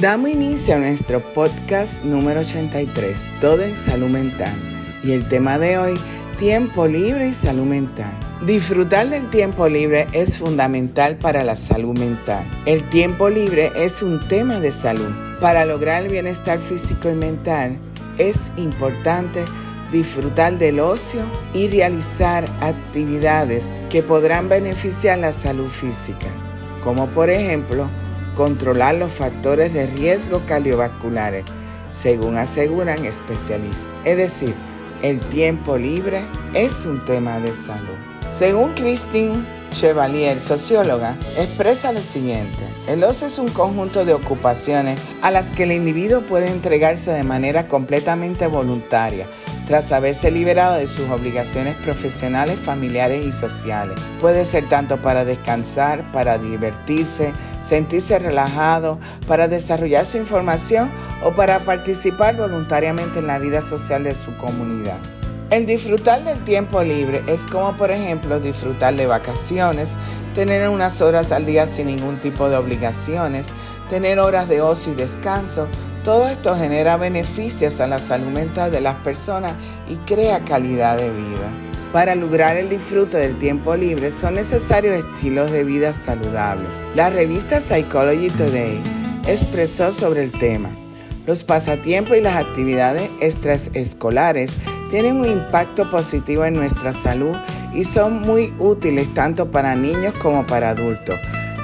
Damos inicio a nuestro podcast número 83, Todo en Salud Mental. Y el tema de hoy, tiempo libre y salud mental. Disfrutar del tiempo libre es fundamental para la salud mental. El tiempo libre es un tema de salud. Para lograr el bienestar físico y mental es importante disfrutar del ocio y realizar actividades que podrán beneficiar la salud física, como por ejemplo controlar los factores de riesgo cardiovasculares, según aseguran especialistas. Es decir, el tiempo libre es un tema de salud. Según Christine Chevalier, socióloga, expresa lo siguiente. El ocio es un conjunto de ocupaciones a las que el individuo puede entregarse de manera completamente voluntaria tras haberse liberado de sus obligaciones profesionales, familiares y sociales. Puede ser tanto para descansar, para divertirse, sentirse relajado, para desarrollar su información o para participar voluntariamente en la vida social de su comunidad. El disfrutar del tiempo libre es como por ejemplo disfrutar de vacaciones, tener unas horas al día sin ningún tipo de obligaciones, tener horas de ocio y descanso, todo esto genera beneficios a la salud mental de las personas y crea calidad de vida. Para lograr el disfrute del tiempo libre son necesarios estilos de vida saludables. La revista Psychology Today expresó sobre el tema. Los pasatiempos y las actividades extraescolares tienen un impacto positivo en nuestra salud y son muy útiles tanto para niños como para adultos.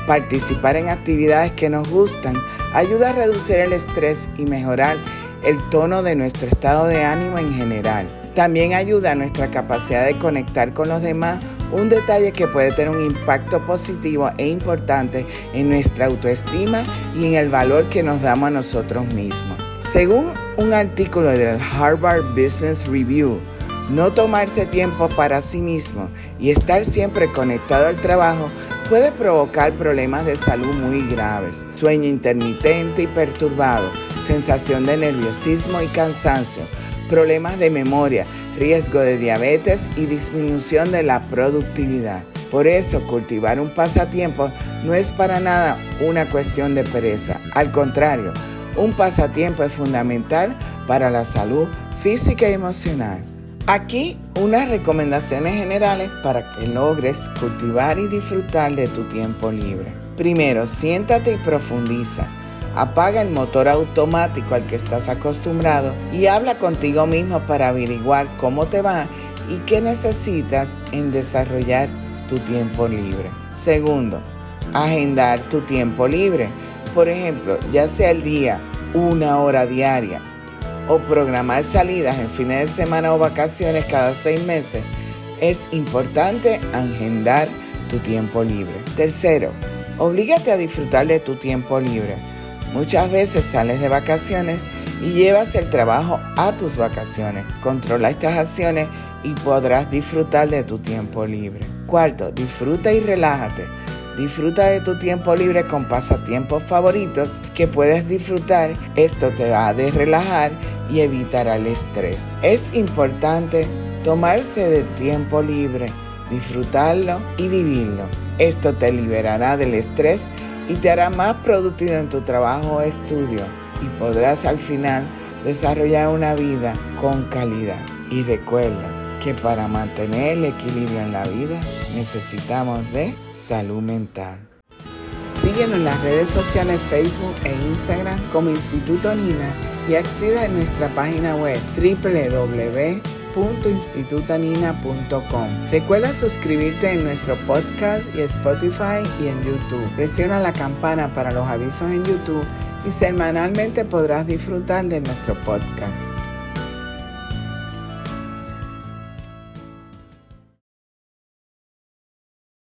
Participar en actividades que nos gustan ayuda a reducir el estrés y mejorar el tono de nuestro estado de ánimo en general. También ayuda a nuestra capacidad de conectar con los demás, un detalle que puede tener un impacto positivo e importante en nuestra autoestima y en el valor que nos damos a nosotros mismos. Según un artículo del Harvard Business Review, no tomarse tiempo para sí mismo y estar siempre conectado al trabajo puede provocar problemas de salud muy graves, sueño intermitente y perturbado, sensación de nerviosismo y cansancio, problemas de memoria, riesgo de diabetes y disminución de la productividad. Por eso cultivar un pasatiempo no es para nada una cuestión de pereza, al contrario, un pasatiempo es fundamental para la salud física y emocional. Aquí unas recomendaciones generales para que logres cultivar y disfrutar de tu tiempo libre. Primero, siéntate y profundiza. Apaga el motor automático al que estás acostumbrado y habla contigo mismo para averiguar cómo te va y qué necesitas en desarrollar tu tiempo libre. Segundo, agendar tu tiempo libre. Por ejemplo, ya sea el día, una hora diaria o programar salidas en fines de semana o vacaciones cada seis meses, es importante agendar tu tiempo libre. Tercero, oblígate a disfrutar de tu tiempo libre. Muchas veces sales de vacaciones y llevas el trabajo a tus vacaciones. Controla estas acciones y podrás disfrutar de tu tiempo libre. Cuarto, disfruta y relájate. Disfruta de tu tiempo libre con pasatiempos favoritos que puedes disfrutar. Esto te va a relajar y evitará el estrés. Es importante tomarse de tiempo libre, disfrutarlo y vivirlo. Esto te liberará del estrés y te hará más productivo en tu trabajo o estudio y podrás al final desarrollar una vida con calidad. Y recuerda, que para mantener el equilibrio en la vida necesitamos de salud mental. Síguenos en las redes sociales Facebook e Instagram como Instituto Nina y acceda a nuestra página web www.institutanina.com. Recuerda suscribirte en nuestro podcast y Spotify y en YouTube. Presiona la campana para los avisos en YouTube y semanalmente podrás disfrutar de nuestro podcast.